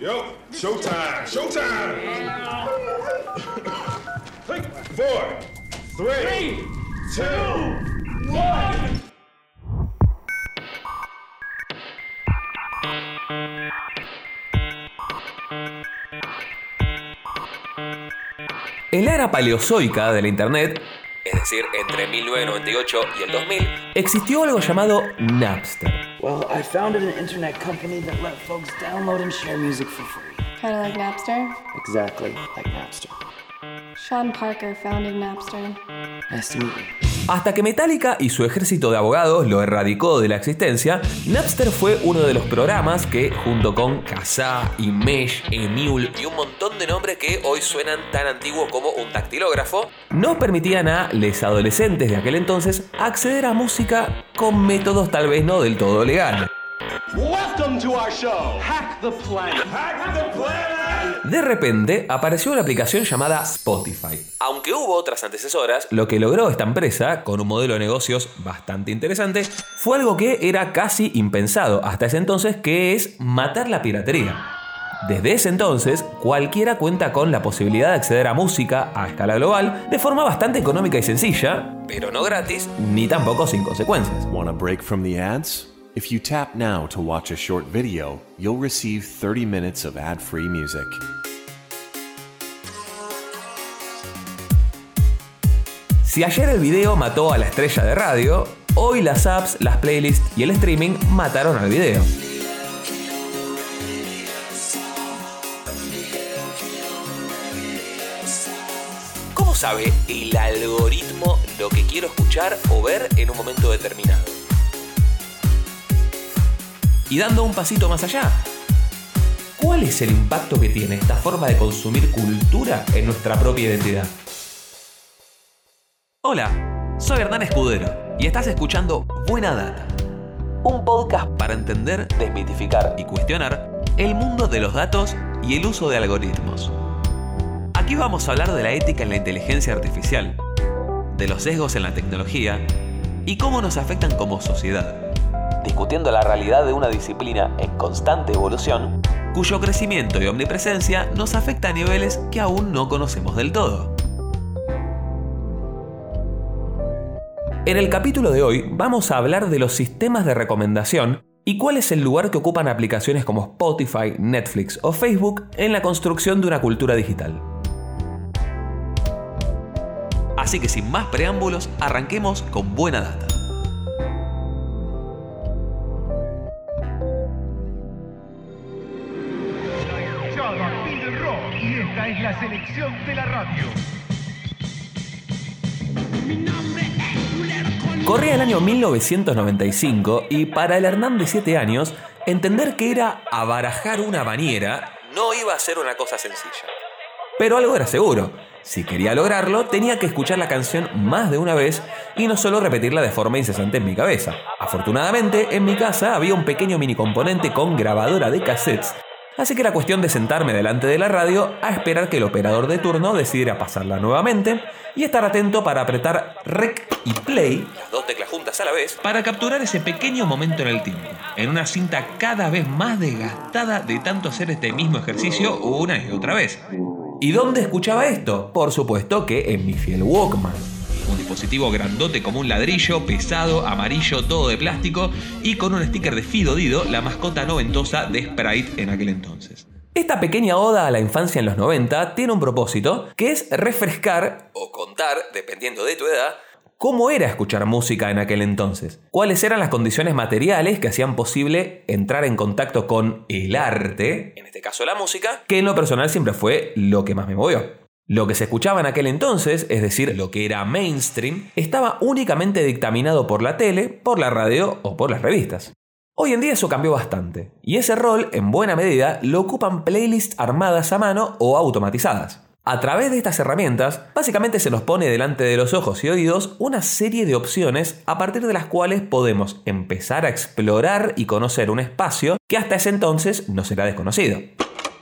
Yo, showtime, showtime. Four, three, two, one. En la era paleozoica de la Internet, es decir, entre 1998 y el 2000, existió algo llamado Napster. Well, I founded an internet company that let folks download and share music for free. Kind of like Napster. Exactly like Napster. Sean Parker founded Napster. Nice to meet you. Hasta que Metallica y su ejército de abogados lo erradicó de la existencia, Napster fue uno de los programas que, junto con Kazaa, Mesh, Emule y un montón de nombres que hoy suenan tan antiguos como un dactilógrafo, nos permitían a los adolescentes de aquel entonces acceder a música con métodos tal vez no del todo legales. Welcome to our show, Hack the Planet. Hack the planet. De repente apareció una aplicación llamada Spotify. Aunque hubo otras antecesoras, lo que logró esta empresa, con un modelo de negocios bastante interesante, fue algo que era casi impensado hasta ese entonces, que es matar la piratería. Desde ese entonces, cualquiera cuenta con la posibilidad de acceder a música a escala global de forma bastante económica y sencilla, pero no gratis ni tampoco sin consecuencias. Want a break from the ads? If you tap now to watch a short video, you'll receive 30 minutes of ad free music. Si ayer el video mató a la estrella de radio, hoy las apps, las playlists y el streaming mataron al video. ¿Cómo sabe el algoritmo lo que quiero escuchar o ver en un momento determinado? Y dando un pasito más allá, ¿cuál es el impacto que tiene esta forma de consumir cultura en nuestra propia identidad? Hola, soy Hernán Escudero y estás escuchando Buena Data, un podcast para entender, desmitificar y cuestionar el mundo de los datos y el uso de algoritmos. Aquí vamos a hablar de la ética en la inteligencia artificial, de los sesgos en la tecnología y cómo nos afectan como sociedad, discutiendo la realidad de una disciplina en constante evolución, cuyo crecimiento y omnipresencia nos afecta a niveles que aún no conocemos del todo. En el capítulo de hoy vamos a hablar de los sistemas de recomendación y cuál es el lugar que ocupan aplicaciones como Spotify, Netflix o Facebook en la construcción de una cultura digital. Así que sin más preámbulos, arranquemos con buena data. Y esta es la selección de la radio. Corría el año 1995 y para el Hernán de 7 años, entender que era abarajar una bañera no iba a ser una cosa sencilla. Pero algo era seguro. Si quería lograrlo, tenía que escuchar la canción más de una vez y no solo repetirla de forma incesante en mi cabeza. Afortunadamente, en mi casa había un pequeño mini componente con grabadora de cassettes, así que era cuestión de sentarme delante de la radio a esperar que el operador de turno decidiera pasarla nuevamente y estar atento para apretar rec y play, las dos teclas juntas a la vez, para capturar ese pequeño momento en el tiempo, en una cinta cada vez más desgastada de tanto hacer este mismo ejercicio una y otra vez. ¿Y dónde escuchaba esto? Por supuesto que en mi fiel Walkman. Un dispositivo grandote como un ladrillo, pesado, amarillo, todo de plástico y con un sticker de Fido Dido, la mascota noventosa de Sprite en aquel entonces. Esta pequeña oda a la infancia en los 90 tiene un propósito, que es refrescar o contar, dependiendo de tu edad, cómo era escuchar música en aquel entonces, cuáles eran las condiciones materiales que hacían posible entrar en contacto con el arte, en este caso la música, que en lo personal siempre fue lo que más me movió. Lo que se escuchaba en aquel entonces, es decir, lo que era mainstream, estaba únicamente dictaminado por la tele, por la radio o por las revistas. Hoy en día eso cambió bastante, y ese rol, en buena medida, lo ocupan playlists armadas a mano o automatizadas. A través de estas herramientas, básicamente se nos pone delante de los ojos y oídos una serie de opciones a partir de las cuales podemos empezar a explorar y conocer un espacio que hasta ese entonces nos era desconocido.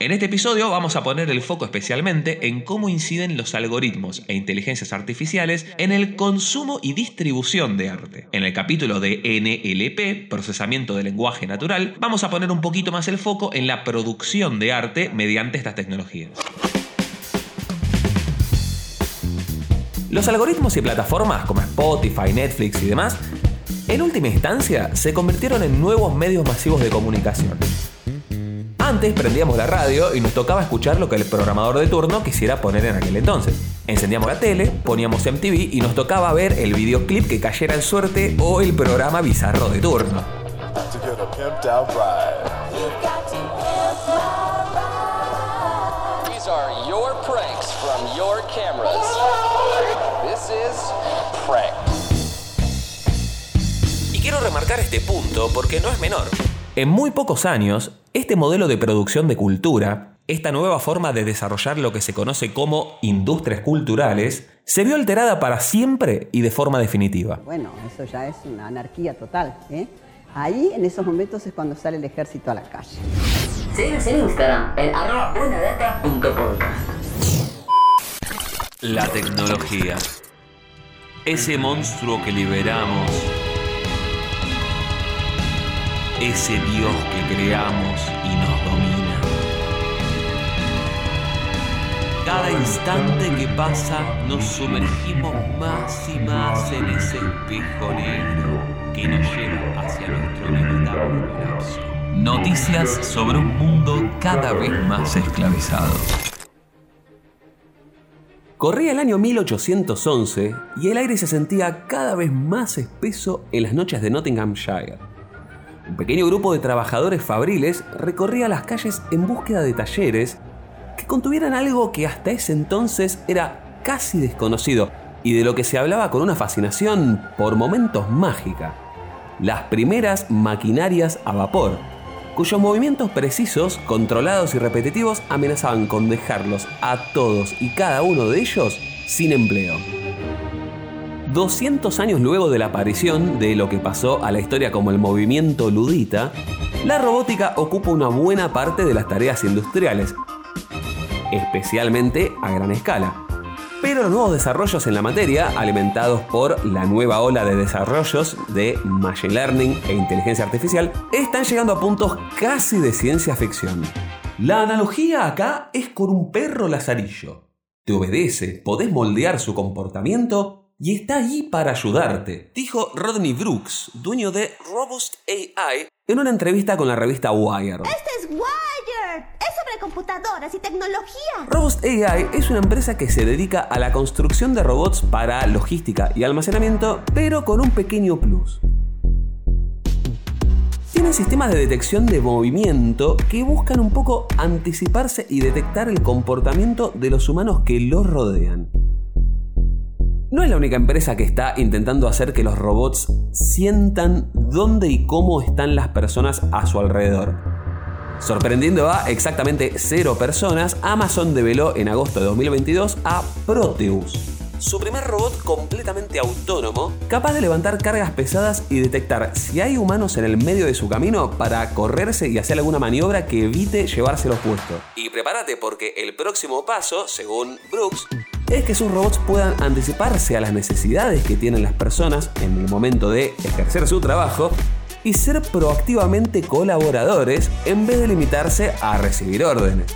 En este episodio vamos a poner el foco especialmente en cómo inciden los algoritmos e inteligencias artificiales en el consumo y distribución de arte. En el capítulo de NLP, procesamiento de lenguaje natural, vamos a poner un poquito más el foco en la producción de arte mediante estas tecnologías. Los algoritmos y plataformas como Spotify, Netflix y demás, en última instancia se convirtieron en nuevos medios masivos de comunicación. Antes prendíamos la radio y nos tocaba escuchar lo que el programador de turno quisiera poner en aquel entonces. Encendíamos la tele, poníamos MTV y nos tocaba ver el videoclip que cayera en suerte o el programa bizarro de turno. Y quiero remarcar este punto porque no es menor. En muy pocos años, este modelo de producción de cultura, esta nueva forma de desarrollar lo que se conoce como industrias culturales, se vio alterada para siempre y de forma definitiva. Bueno, eso ya es una anarquía total. ¿eh? Ahí, en esos momentos, es cuando sale el ejército a la calle. Síguenos en Instagram, en arroba. La tecnología. Ese monstruo que liberamos. Ese Dios que creamos y nos domina. Cada instante que pasa nos sumergimos más y más en ese espejo negro que nos lleva hacia nuestro inevitable colapso. Noticias sobre un mundo cada vez más esclavizado. Corría el año 1811 y el aire se sentía cada vez más espeso en las noches de Nottinghamshire. Un pequeño grupo de trabajadores fabriles recorría las calles en búsqueda de talleres que contuvieran algo que hasta ese entonces era casi desconocido y de lo que se hablaba con una fascinación por momentos mágica. Las primeras maquinarias a vapor, cuyos movimientos precisos, controlados y repetitivos amenazaban con dejarlos a todos y cada uno de ellos sin empleo. 200 años luego de la aparición de lo que pasó a la historia como el movimiento ludita, la robótica ocupa una buena parte de las tareas industriales, especialmente a gran escala. Pero los nuevos desarrollos en la materia, alimentados por la nueva ola de desarrollos de Machine Learning e inteligencia artificial, están llegando a puntos casi de ciencia ficción. La analogía acá es con un perro lazarillo. Te obedece, podés moldear su comportamiento y está allí para ayudarte, dijo Rodney Brooks, dueño de Robust AI, en una entrevista con la revista Wired. Este es Wire. Es sobre computadoras y tecnología. Robust AI es una empresa que se dedica a la construcción de robots para logística y almacenamiento, pero con un pequeño plus. Tienen sistemas de detección de movimiento que buscan un poco anticiparse y detectar el comportamiento de los humanos que los rodean. No es la única empresa que está intentando hacer que los robots sientan dónde y cómo están las personas a su alrededor. Sorprendiendo a exactamente cero personas, Amazon develó en agosto de 2022 a Proteus, su primer robot completamente autónomo, capaz de levantar cargas pesadas y detectar si hay humanos en el medio de su camino para correrse y hacer alguna maniobra que evite llevárselos puestos. Y prepárate porque el próximo paso, según Brooks, es que sus robots puedan anticiparse a las necesidades que tienen las personas en el momento de ejercer su trabajo y ser proactivamente colaboradores en vez de limitarse a recibir órdenes.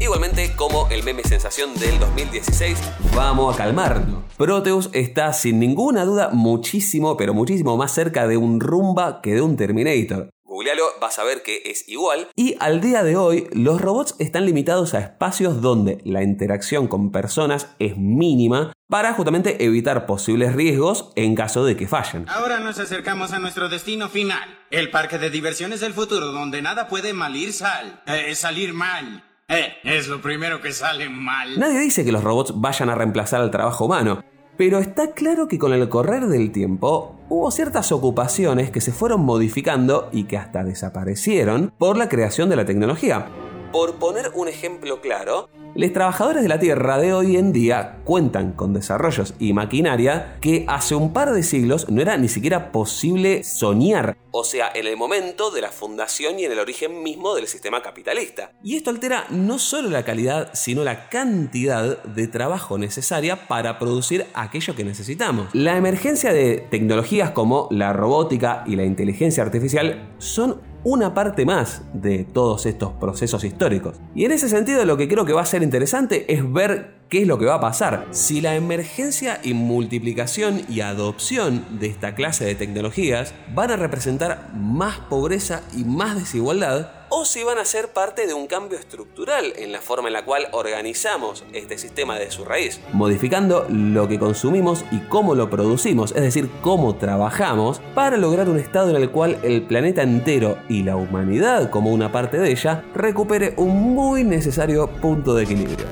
Igualmente, como el meme sensación del 2016, vamos a calmarnos. Proteus está sin ninguna duda muchísimo, pero muchísimo más cerca de un Rumba que de un Terminator. Googlealo, vas a ver que es igual. Y al día de hoy, los robots están limitados a espacios donde la interacción con personas es mínima para justamente evitar posibles riesgos en caso de que fallen. Ahora nos acercamos a nuestro destino final, el parque de diversiones del futuro, donde nada puede mal ir sal, eh, salir mal. Eh, es lo primero que sale mal. Nadie dice que los robots vayan a reemplazar al trabajo humano, pero está claro que con el correr del tiempo hubo ciertas ocupaciones que se fueron modificando y que hasta desaparecieron por la creación de la tecnología. Por poner un ejemplo claro, los trabajadores de la Tierra de hoy en día cuentan con desarrollos y maquinaria que hace un par de siglos no era ni siquiera posible soñar. O sea, en el momento de la fundación y en el origen mismo del sistema capitalista. Y esto altera no solo la calidad, sino la cantidad de trabajo necesaria para producir aquello que necesitamos. La emergencia de tecnologías como la robótica y la inteligencia artificial son una parte más de todos estos procesos históricos. Y en ese sentido lo que creo que va a ser interesante es ver qué es lo que va a pasar. Si la emergencia y multiplicación y adopción de esta clase de tecnologías van a representar más pobreza y más desigualdad, o si van a ser parte de un cambio estructural en la forma en la cual organizamos este sistema de su raíz, modificando lo que consumimos y cómo lo producimos, es decir, cómo trabajamos para lograr un estado en el cual el planeta entero y la humanidad como una parte de ella recupere un muy necesario punto de equilibrio.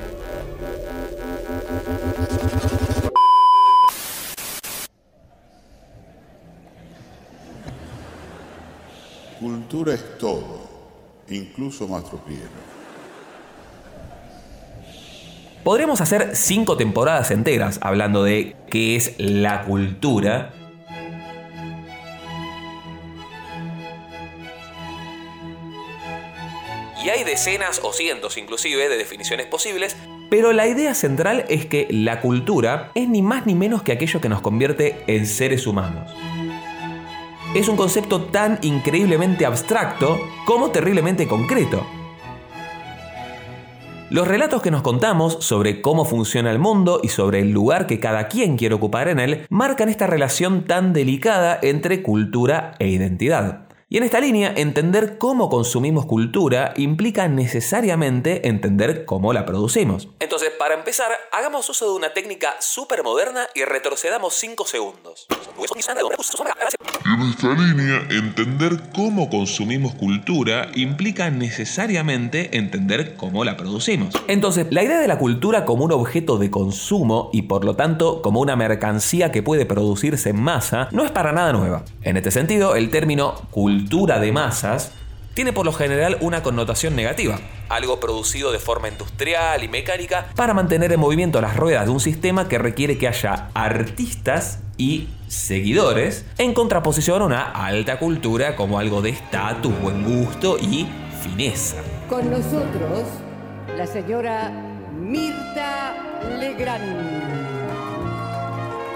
Cultura es todo, incluso Mastropiero. Podríamos hacer cinco temporadas enteras hablando de qué es la cultura. Y hay decenas o cientos inclusive de definiciones posibles, pero la idea central es que la cultura es ni más ni menos que aquello que nos convierte en seres humanos. Es un concepto tan increíblemente abstracto como terriblemente concreto. Los relatos que nos contamos sobre cómo funciona el mundo y sobre el lugar que cada quien quiere ocupar en él marcan esta relación tan delicada entre cultura e identidad. Y en esta línea, entender cómo consumimos cultura implica necesariamente entender cómo la producimos. Entonces, para empezar, hagamos uso de una técnica súper moderna y retrocedamos 5 segundos. En esta línea, entender cómo consumimos cultura implica necesariamente entender cómo la producimos. Entonces, la idea de la cultura como un objeto de consumo y por lo tanto como una mercancía que puede producirse en masa no es para nada nueva. En este sentido, el término cultura de masas tiene por lo general una connotación negativa, algo producido de forma industrial y mecánica para mantener en movimiento las ruedas de un sistema que requiere que haya artistas y seguidores en contraposición a una alta cultura como algo de estatus, buen gusto y fineza. Con nosotros, la señora Mirta Legrand.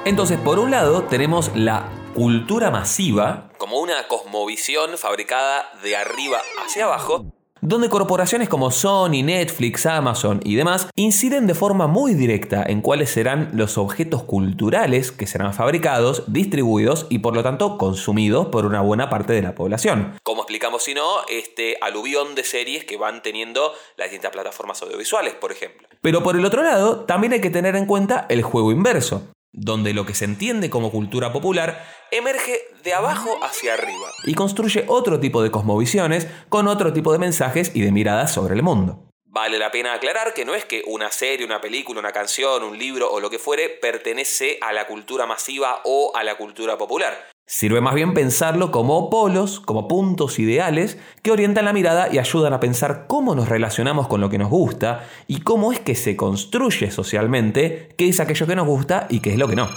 Entonces, por un lado, tenemos la cultura masiva, como una cosmovisión fabricada de arriba hacia abajo, donde corporaciones como Sony, Netflix, Amazon y demás inciden de forma muy directa en cuáles serán los objetos culturales que serán fabricados, distribuidos y por lo tanto consumidos por una buena parte de la población. Como explicamos si no, este aluvión de series que van teniendo las distintas plataformas audiovisuales, por ejemplo. Pero por el otro lado, también hay que tener en cuenta el juego inverso donde lo que se entiende como cultura popular emerge de abajo hacia arriba y construye otro tipo de cosmovisiones con otro tipo de mensajes y de miradas sobre el mundo. Vale la pena aclarar que no es que una serie, una película, una canción, un libro o lo que fuere pertenece a la cultura masiva o a la cultura popular. Sirve más bien pensarlo como polos, como puntos ideales que orientan la mirada y ayudan a pensar cómo nos relacionamos con lo que nos gusta y cómo es que se construye socialmente qué es aquello que nos gusta y qué es lo que no.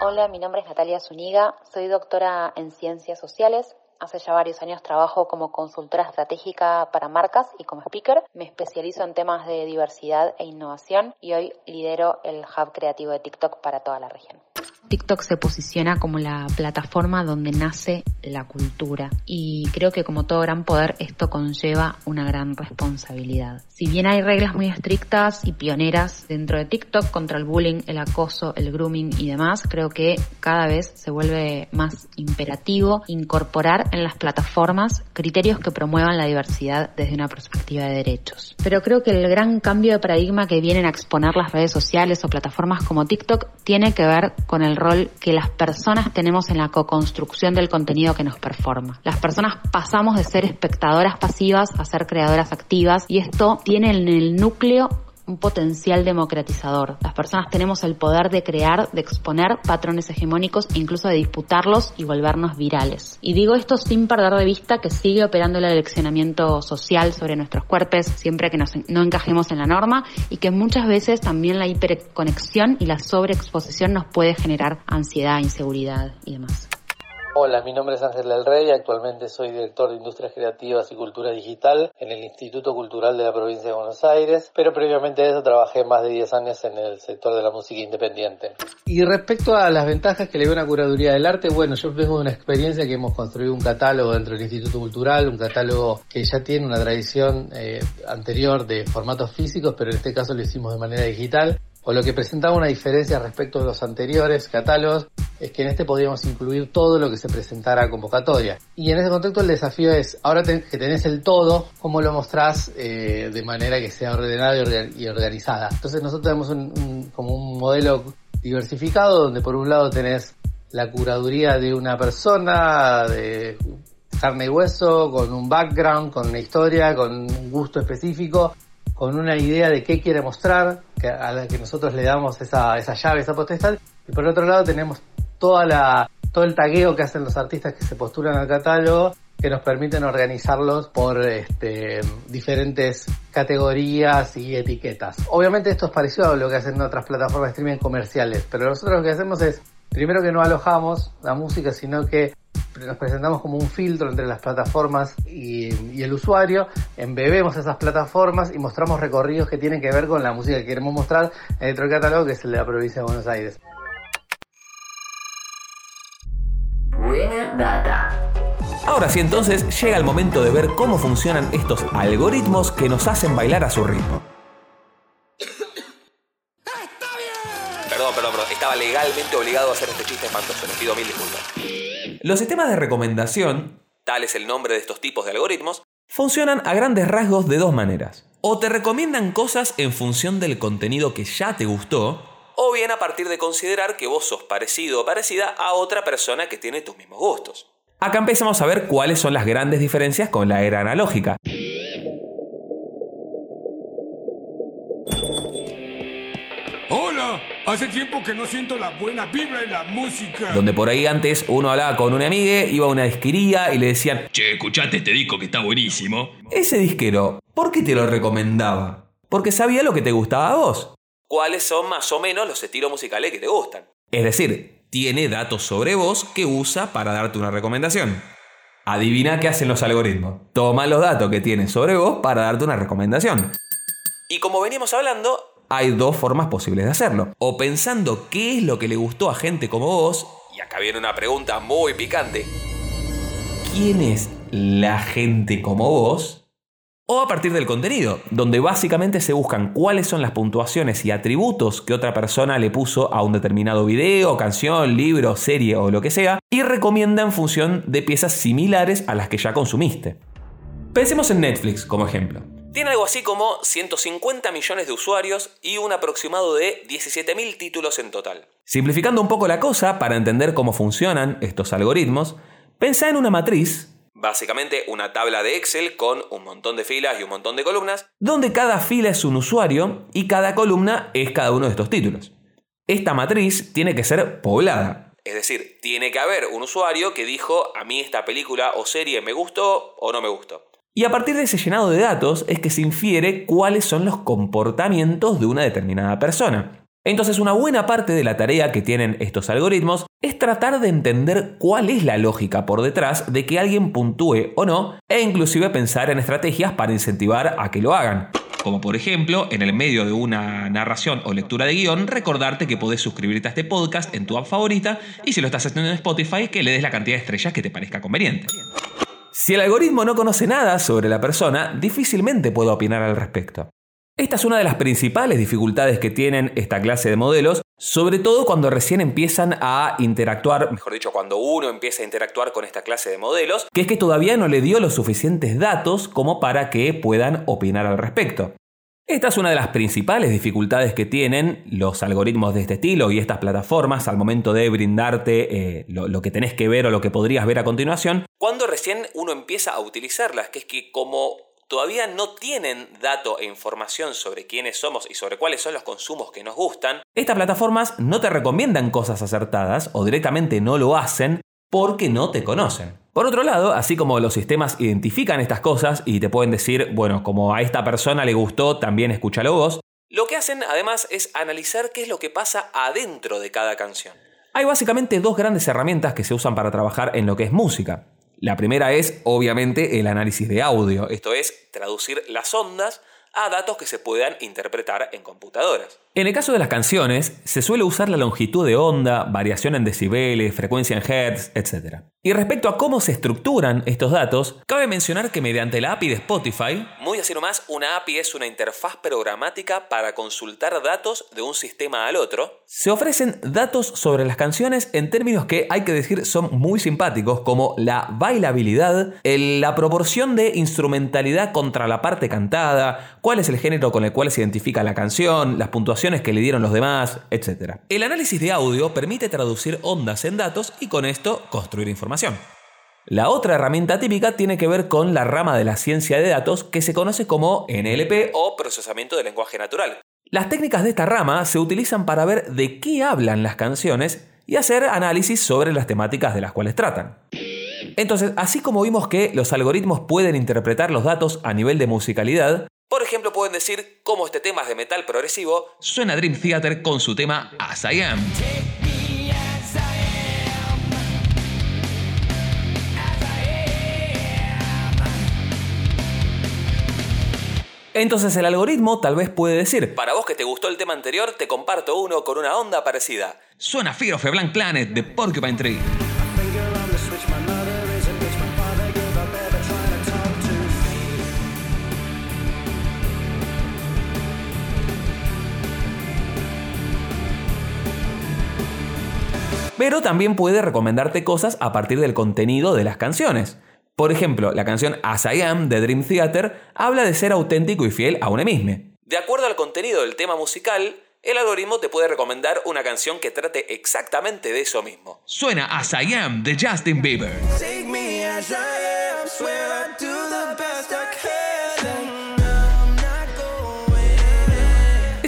Hola, mi nombre es Natalia Zuniga, soy doctora en Ciencias Sociales, Hace ya varios años trabajo como consultora estratégica para marcas y como speaker. Me especializo en temas de diversidad e innovación y hoy lidero el hub creativo de TikTok para toda la región. TikTok se posiciona como la plataforma donde nace la cultura y creo que como todo gran poder esto conlleva una gran responsabilidad. Si bien hay reglas muy estrictas y pioneras dentro de TikTok contra el bullying, el acoso, el grooming y demás, creo que cada vez se vuelve más imperativo incorporar en las plataformas criterios que promuevan la diversidad desde una perspectiva de derechos. Pero creo que el gran cambio de paradigma que vienen a exponer las redes sociales o plataformas como TikTok tiene que ver con el rol que las personas tenemos en la co-construcción del contenido que nos performa. Las personas pasamos de ser espectadoras pasivas a ser creadoras activas y esto tiene en el núcleo un potencial democratizador. Las personas tenemos el poder de crear, de exponer patrones hegemónicos e incluso de disputarlos y volvernos virales. Y digo esto sin perder de vista que sigue operando el eleccionamiento social sobre nuestros cuerpos siempre que nos, no encajemos en la norma y que muchas veces también la hiperconexión y la sobreexposición nos puede generar ansiedad, inseguridad y demás. Hola, mi nombre es Ángel del Rey, actualmente soy director de Industrias Creativas y Cultura Digital en el Instituto Cultural de la Provincia de Buenos Aires, pero previamente a eso trabajé más de 10 años en el sector de la música independiente. Y respecto a las ventajas que le veo una curaduría del arte, bueno, yo vengo una experiencia que hemos construido un catálogo dentro del Instituto Cultural, un catálogo que ya tiene una tradición eh, anterior de formatos físicos, pero en este caso lo hicimos de manera digital o lo que presentaba una diferencia respecto de los anteriores catálogos es que en este podíamos incluir todo lo que se presentara a convocatoria. Y en ese contexto el desafío es, ahora que tenés el todo, ¿cómo lo mostrás eh, de manera que sea ordenada y, organizada? Entonces nosotros tenemos un, como un modelo diversificado donde por un lado tenés la curaduría de una persona de carne y hueso, con un background, con una historia, con un gusto específico, con una idea de qué quiere mostrar, que, a la que nosotros le damos esa, esa llave, esa potestad, y por otro lado tenemos toda la, todo el tagueo que hacen los artistas que se postulan al catálogo, que nos permiten organizarlos por este, diferentes categorías y etiquetas. Obviamente esto es parecido a lo que hacen otras plataformas de streaming comerciales, pero nosotros lo que hacemos es, primero que no alojamos la música, sino que nos presentamos como un filtro entre las plataformas y, el usuario, embebemos esas plataformas y mostramos recorridos que tienen que ver con la música que queremos mostrar dentro del catálogo que es el de la provincia de Buenos Aires. Buena data. Ahora sí, entonces llega el momento de ver cómo funcionan estos algoritmos que nos hacen bailar a su ritmo. Legalmente obligado a hacer este chiste espantoso. Les pido mil disculpas. Los sistemas de recomendación, tal es el nombre de estos tipos de algoritmos, funcionan a grandes rasgos de dos maneras. O te recomiendan cosas en función del contenido que ya te gustó, o bien a partir de considerar que vos sos parecido o parecida a otra persona que tiene tus mismos gustos. Acá empezamos a ver cuáles son las grandes diferencias con la era analógica. Hola, hace tiempo que no siento la buena vibra en la música. Donde por ahí antes uno hablaba con una amiga, iba a una disquería y le decían, Che, escuchate este disco que está buenísimo. Ese disquero, ¿por qué te lo recomendaba? Porque sabía lo que te gustaba a vos. ¿Cuáles son más o menos los estilos musicales que te gustan? Es decir, tiene datos sobre vos que usa para darte una recomendación. Adivina qué hacen los algoritmos. Toma los datos que tiene sobre vos para darte una recomendación. Y como veníamos hablando, hay dos formas posibles de hacerlo. O pensando qué es lo que le gustó a gente como vos, y acá viene una pregunta muy picante. ¿Quién es la gente como vos? O a partir del contenido, donde básicamente se buscan cuáles son las puntuaciones y atributos que otra persona le puso a un determinado video, canción, libro, serie o lo que sea, y recomienda en función de piezas similares a las que ya consumiste. Pensemos en Netflix como ejemplo. Tiene algo así como 150 millones de usuarios y un aproximado de 17.000 títulos en total. Simplificando un poco la cosa, para entender cómo funcionan estos algoritmos, pensá en una matriz, básicamente una tabla de Excel con un montón de filas y un montón de columnas, donde cada fila es un usuario y cada columna es cada uno de estos títulos. Esta matriz tiene que ser poblada, es decir, tiene que haber un usuario que dijo a mí esta película o serie me gustó o no me gustó. Y a partir de ese llenado de datos es que se infiere cuáles son los comportamientos de una determinada persona. Entonces una buena parte de la tarea que tienen estos algoritmos es tratar de entender cuál es la lógica por detrás de que alguien puntúe o no e inclusive pensar en estrategias para incentivar a que lo hagan. Como por ejemplo, en el medio de una narración o lectura de guion, recordarte que podés suscribirte a este podcast en tu app favorita y si lo estás haciendo en Spotify, que le des la cantidad de estrellas que te parezca conveniente. Si el algoritmo no conoce nada sobre la persona, difícilmente puede opinar al respecto. Esta es una de las principales dificultades que tienen esta clase de modelos, sobre todo cuando recién empiezan a interactuar, mejor dicho, cuando uno empieza a interactuar con esta clase de modelos, que es que todavía no le dio los suficientes datos como para que puedan opinar al respecto. Esta es una de las principales dificultades que tienen los algoritmos de este estilo y estas plataformas al momento de brindarte eh, lo, lo, que tenés que ver o lo que podrías ver a continuación, cuando recién uno empieza a utilizarlas, que es que como todavía no tienen dato e información sobre quiénes somos y sobre cuáles son los consumos que nos gustan, estas plataformas no te recomiendan cosas acertadas o directamente no lo hacen porque no te conocen. Por otro lado, así como los sistemas identifican estas cosas y te pueden decir, bueno, como a esta persona le gustó, también escúchalo vos, lo que hacen además es analizar qué es lo que pasa adentro de cada canción. Hay básicamente dos grandes herramientas que se usan para trabajar en lo que es música. La primera es, obviamente, el análisis de audio, esto es, traducir las ondas a datos que se puedan interpretar en computadoras. En el caso de las canciones, se suele usar la longitud de onda, variación en decibeles, frecuencia en hertz, etc. Y respecto a cómo se estructuran estos datos, cabe mencionar que mediante la API de Spotify, muy así nomás, una API es una interfaz programática para consultar datos de un sistema al otro, se ofrecen datos sobre las canciones en términos que hay que decir son muy simpáticos, como la bailabilidad, la proporción de instrumentalidad contra la parte cantada, cuál es el género con el cual se identifica la canción, las puntuaciones que le dieron los demás, etc. El análisis de audio permite traducir ondas en datos y con esto construir información. La otra herramienta típica tiene que ver con la rama de la ciencia de datos que se conoce como NLP o procesamiento de lenguaje natural. Las técnicas de esta rama se utilizan para ver de qué hablan las canciones y hacer análisis sobre las temáticas de las cuales tratan. Entonces, así como vimos que los algoritmos pueden interpretar los datos a nivel de musicalidad, por ejemplo, pueden decir cómo este tema es de metal progresivo. Suena Dream Theater con su tema As I Am. Entonces el algoritmo tal vez puede decir, para vos que te gustó el tema anterior, te comparto uno con una onda parecida. Suena Fear of a Blank Planet de Porcupine Tree. Pero también puede recomendarte cosas a partir del contenido de las canciones. Por ejemplo, la canción As I Am de Dream Theater habla de ser auténtico y fiel a uno mismo. De acuerdo al contenido del tema musical, el algoritmo te puede recomendar una canción que trate exactamente de eso mismo. Suena As I Am de Justin Bieber.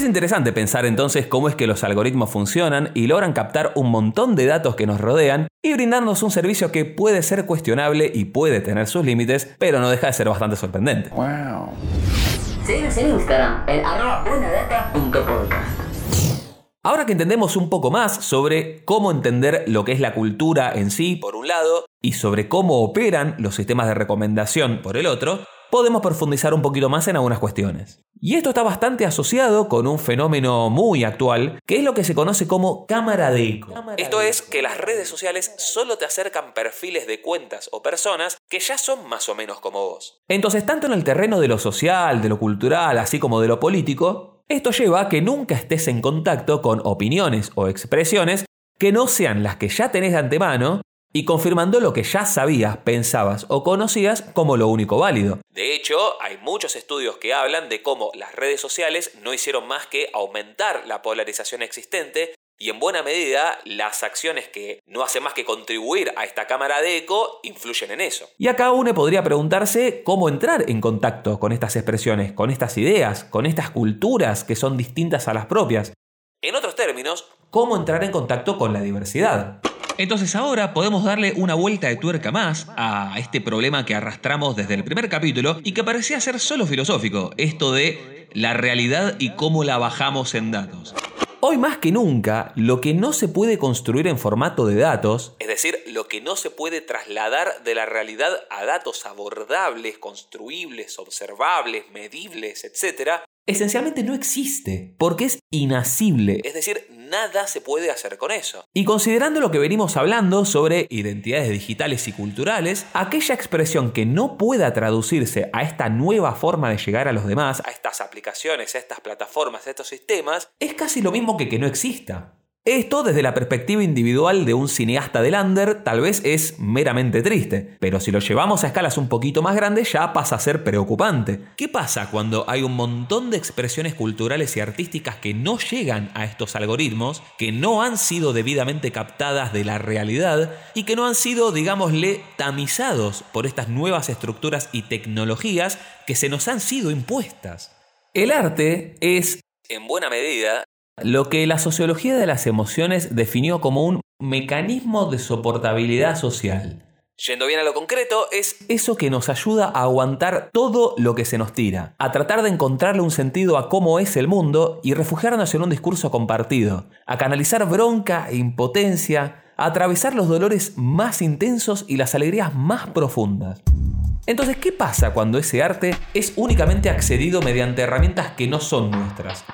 Interesante pensar entonces cómo es que los algoritmos funcionan y logran captar un montón de datos que nos rodean y brindarnos un servicio que puede ser cuestionable y puede tener sus límites, pero no deja de ser bastante sorprendente. Wow. Síguenos en Instagram, en Ahora que entendemos un poco más sobre cómo entender lo que es la cultura en sí, por un lado, y sobre cómo operan los sistemas de recomendación, por el otro, podemos profundizar un poquito más en algunas cuestiones. Y esto está bastante asociado con un fenómeno muy actual, que es lo que se conoce como cámara de eco. Esto es que las redes sociales solo te acercan perfiles de cuentas o personas que ya son más o menos como vos. Entonces, tanto en el terreno de lo social, de lo cultural, así como de lo político, esto lleva a que nunca estés en contacto con opiniones o expresiones que no sean las que ya tenés de antemano y confirmando lo que ya sabías, pensabas o conocías como lo único válido. De hecho, hay muchos estudios que hablan de cómo las redes sociales no hicieron más que aumentar la polarización existente y en buena medida las acciones que no hacen más que contribuir a esta cámara de eco influyen en eso. Y acá uno podría preguntarse cómo entrar en contacto con estas expresiones, con estas ideas, con estas culturas que son distintas a las propias. En otros términos, cómo entrar en contacto con la diversidad. Entonces ahora podemos darle una vuelta de tuerca más a este problema que arrastramos desde el primer capítulo y que parecía ser solo filosófico, esto de la realidad y cómo la bajamos en datos. Hoy más que nunca, lo que no se puede construir en formato de datos, es decir, lo que no se puede trasladar de la realidad a datos abordables, construibles, observables, medibles, etc., esencialmente no existe, porque es inasible, es decir, nada se puede hacer con eso. Y considerando lo que venimos hablando sobre identidades digitales y culturales, aquella expresión que no pueda traducirse a esta nueva forma de llegar a los demás, a estas aplicaciones, a estas plataformas, a estos sistemas, es casi lo mismo que que no exista. Esto desde la perspectiva individual de un cineasta de Lander tal vez es meramente triste, pero si lo llevamos a escalas un poquito más grandes ya pasa a ser preocupante. ¿Qué pasa cuando hay un montón de expresiones culturales y artísticas que no llegan a estos algoritmos, que no han sido debidamente captadas de la realidad y que no han sido, digámosle, tamizados por estas nuevas estructuras y tecnologías que se nos han sido impuestas? El arte es, en buena medida, lo que la sociología de las emociones definió como un mecanismo de soportabilidad social. Yendo bien a lo concreto, es eso que nos ayuda a aguantar todo lo que se nos tira, a tratar de encontrarle un sentido a cómo es el mundo y refugiarnos en un discurso compartido, a canalizar bronca e impotencia, a atravesar los dolores más intensos y las alegrías más profundas. Entonces, ¿qué pasa cuando ese arte es únicamente accedido mediante herramientas que no son nuestras?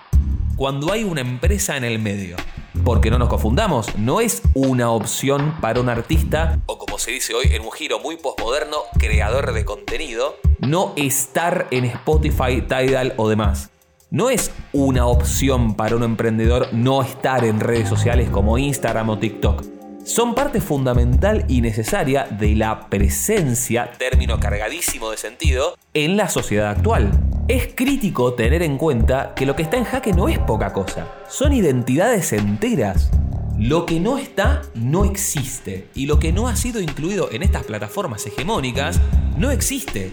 Cuando hay una empresa en el medio. Porque no nos confundamos, no es una opción para un artista, o como se dice hoy en un giro muy postmoderno, creador de contenido, no estar en Spotify, Tidal o demás. No es una opción para un emprendedor no estar en redes sociales como Instagram o TikTok son parte fundamental y necesaria de la presencia, término cargadísimo de sentido, en la sociedad actual. Es crítico tener en cuenta que lo que está en jaque no es poca cosa, son identidades enteras. Lo que no está no existe y lo que no ha sido incluido en estas plataformas hegemónicas no existe.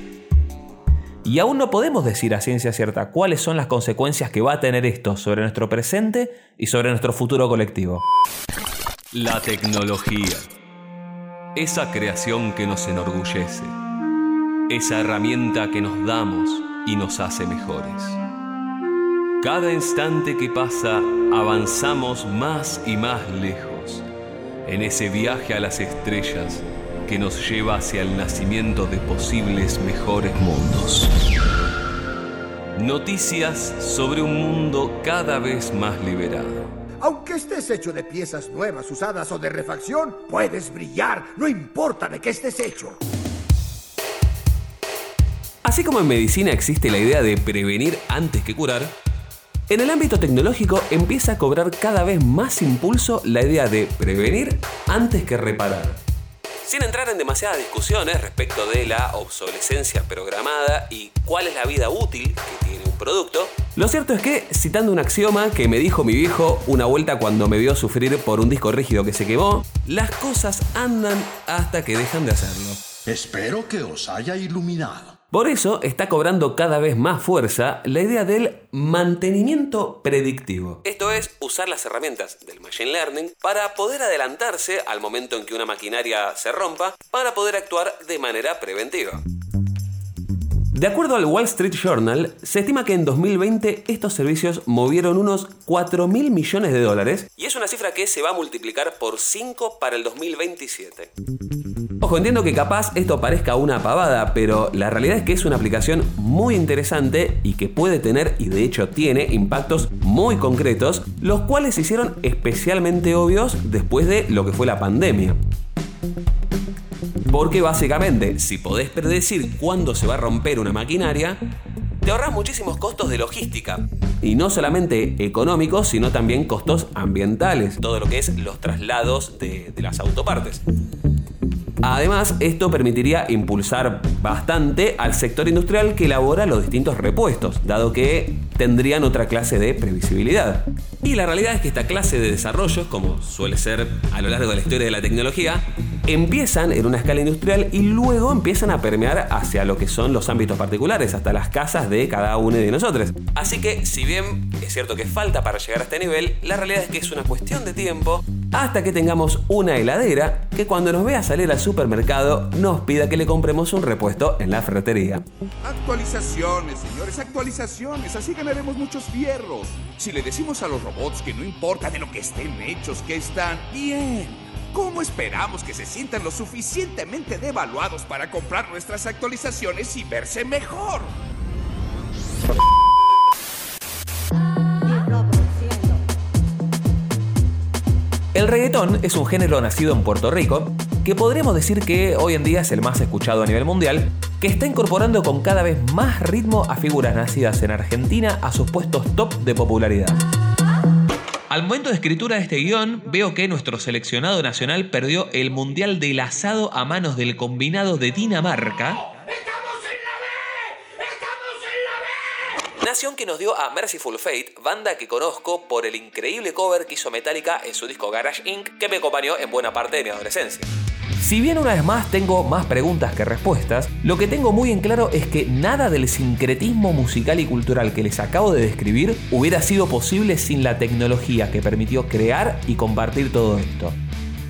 Y aún no podemos decir a ciencia cierta cuáles son las consecuencias que va a tener esto sobre nuestro presente y sobre nuestro futuro colectivo. La tecnología. Esa creación que nos enorgullece. Esa herramienta que nos damos y nos hace mejores. Cada instante que pasa avanzamos más y más lejos en ese viaje a las estrellas que nos lleva hacia el nacimiento de posibles mejores mundos. Noticias sobre un mundo cada vez más liberado aunque estés hecho de piezas nuevas, usadas o de refacción, puedes brillar, no importa de qué estés hecho. Así como en medicina existe la idea de prevenir antes que curar, en el ámbito tecnológico empieza a cobrar cada vez más impulso la idea de prevenir antes que reparar. Sin entrar en demasiadas discusiones respecto de la obsolescencia programada y cuál es la vida útil que tiene un producto, lo cierto es que, citando un axioma que me dijo mi viejo una vuelta cuando me vio sufrir por un disco rígido que se quemó, las cosas andan hasta que dejan de hacerlo. Espero que os haya iluminado. Por eso está cobrando cada vez más fuerza la idea del mantenimiento predictivo. Esto es usar las herramientas del Machine Learning para poder adelantarse al momento en que una maquinaria se rompa para poder actuar de manera preventiva. De acuerdo al Wall Street Journal, se estima que en 2020 estos servicios movieron unos 4 mil millones de dólares y es una cifra que se va a multiplicar por 5 para el 2027. Ojo, entiendo que capaz esto parezca una pavada, pero la realidad es que es una aplicación muy interesante y que puede tener, y de hecho tiene, impactos muy concretos, los cuales se hicieron especialmente obvios después de lo que fue la pandemia. Porque básicamente, si podés predecir cuándo se va a romper una maquinaria, te ahorras muchísimos costos de logística. Y no solamente económicos, sino también costos ambientales. Todo lo que es los traslados de, de las autopartes. Además, esto permitiría impulsar bastante al sector industrial que elabora los distintos repuestos, dado que tendrían otra clase de previsibilidad. Y la realidad es que esta clase de desarrollos, como suele ser a lo largo de la historia de la tecnología, empiezan en una escala industrial y luego empiezan a permear hacia lo que son los ámbitos particulares, hasta las casas de cada uno de nosotros. Así que, si bien es cierto que falta para llegar a este nivel, la realidad es que es una cuestión de tiempo hasta que tengamos una heladera que cuando nos vea salir al supermercado nos pida que le compremos un repuesto en la ferretería. Actualizaciones, señores, actualizaciones, así ganaremos muchos fierros. Si le decimos a los robots que no importa de lo que estén hechos, que están bien. ¿Cómo esperamos que se sientan lo suficientemente devaluados para comprar nuestras actualizaciones y verse mejor? El reggaetón es un género nacido en Puerto Rico, que podríamos decir que hoy en día es el más escuchado a nivel mundial, que está incorporando con cada vez más ritmo a figuras nacidas en Argentina a sus puestos top de popularidad. Al momento de escritura de este guion, veo que nuestro seleccionado nacional perdió el Mundial del Asado a manos del combinado de Dinamarca. Que nos dio a Merciful Fate, banda que conozco por el increíble cover que hizo Metallica en su disco Garage Inc., que me acompañó en buena parte de mi adolescencia. Si bien una vez más tengo más preguntas que respuestas, lo que tengo muy en claro es que nada del sincretismo musical y cultural que les acabo de describir hubiera sido posible sin la tecnología que permitió crear y compartir todo esto.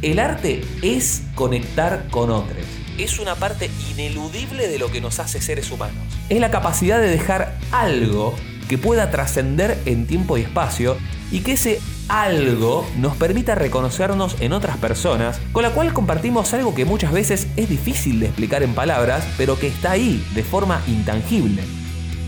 El arte es conectar con otros. Es una parte ineludible de lo que nos hace seres humanos. Es la capacidad de dejar algo que pueda trascender en tiempo y espacio y que ese algo nos permita reconocernos en otras personas, con la cual compartimos algo que muchas veces es difícil de explicar en palabras, pero que está ahí de forma intangible.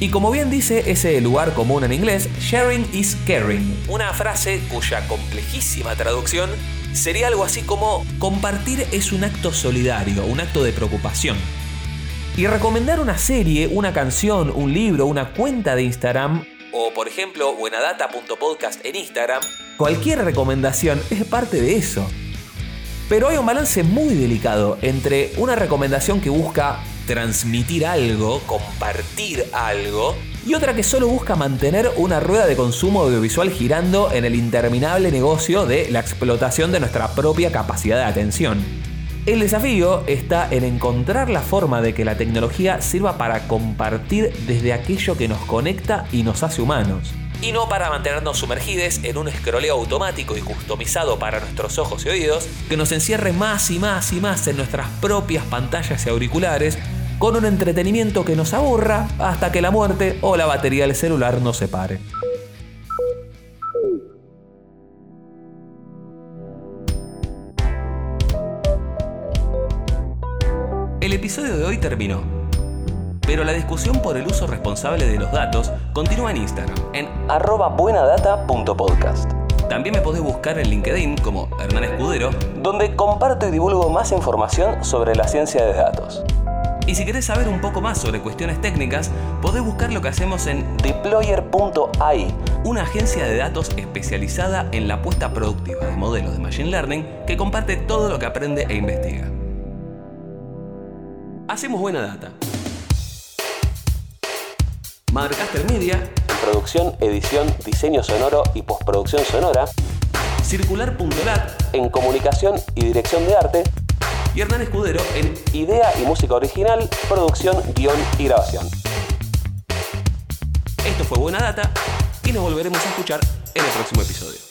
Y como bien dice ese lugar común en inglés, sharing is caring, una frase cuya complejísima traducción sería algo así como compartir es un acto solidario, un acto de preocupación. Y recomendar una serie, una canción, un libro, una cuenta de Instagram o por ejemplo buenadata.podcast en Instagram, cualquier recomendación es parte de eso. Pero hay un balance muy delicado entre una recomendación que busca transmitir algo, compartir algo, y otra que solo busca mantener una rueda de consumo audiovisual girando en el interminable negocio de la explotación de nuestra propia capacidad de atención. El desafío está en encontrar la forma de que la tecnología sirva para compartir desde aquello que nos conecta y nos hace humanos. Y no para mantenernos sumergidos en un escroleo automático y customizado para nuestros ojos y oídos, que nos encierre más y más y más en nuestras propias pantallas y auriculares, con un entretenimiento que nos aburra hasta que la muerte o la batería del celular nos separe. El episodio de hoy terminó, pero la discusión por el uso responsable de los datos continúa en Instagram, en buenadata.podcast. También me podés buscar en LinkedIn como Hernán Escudero, donde comparto y divulgo más información sobre la ciencia de datos. Y si querés saber un poco más sobre cuestiones técnicas, podés buscar lo que hacemos en deployer.ai, una agencia de datos especializada en la puesta productiva de modelos de Machine Learning que comparte todo lo que aprende e investiga. Hacemos buena data. Madrecaster Media, producción, edición, diseño sonoro y postproducción sonora. Circular.lat, en comunicación y dirección de arte. Y Hernán Escudero en idea y música original, producción, guion y grabación. Esto fue Buena Data y nos volveremos a escuchar en el próximo episodio.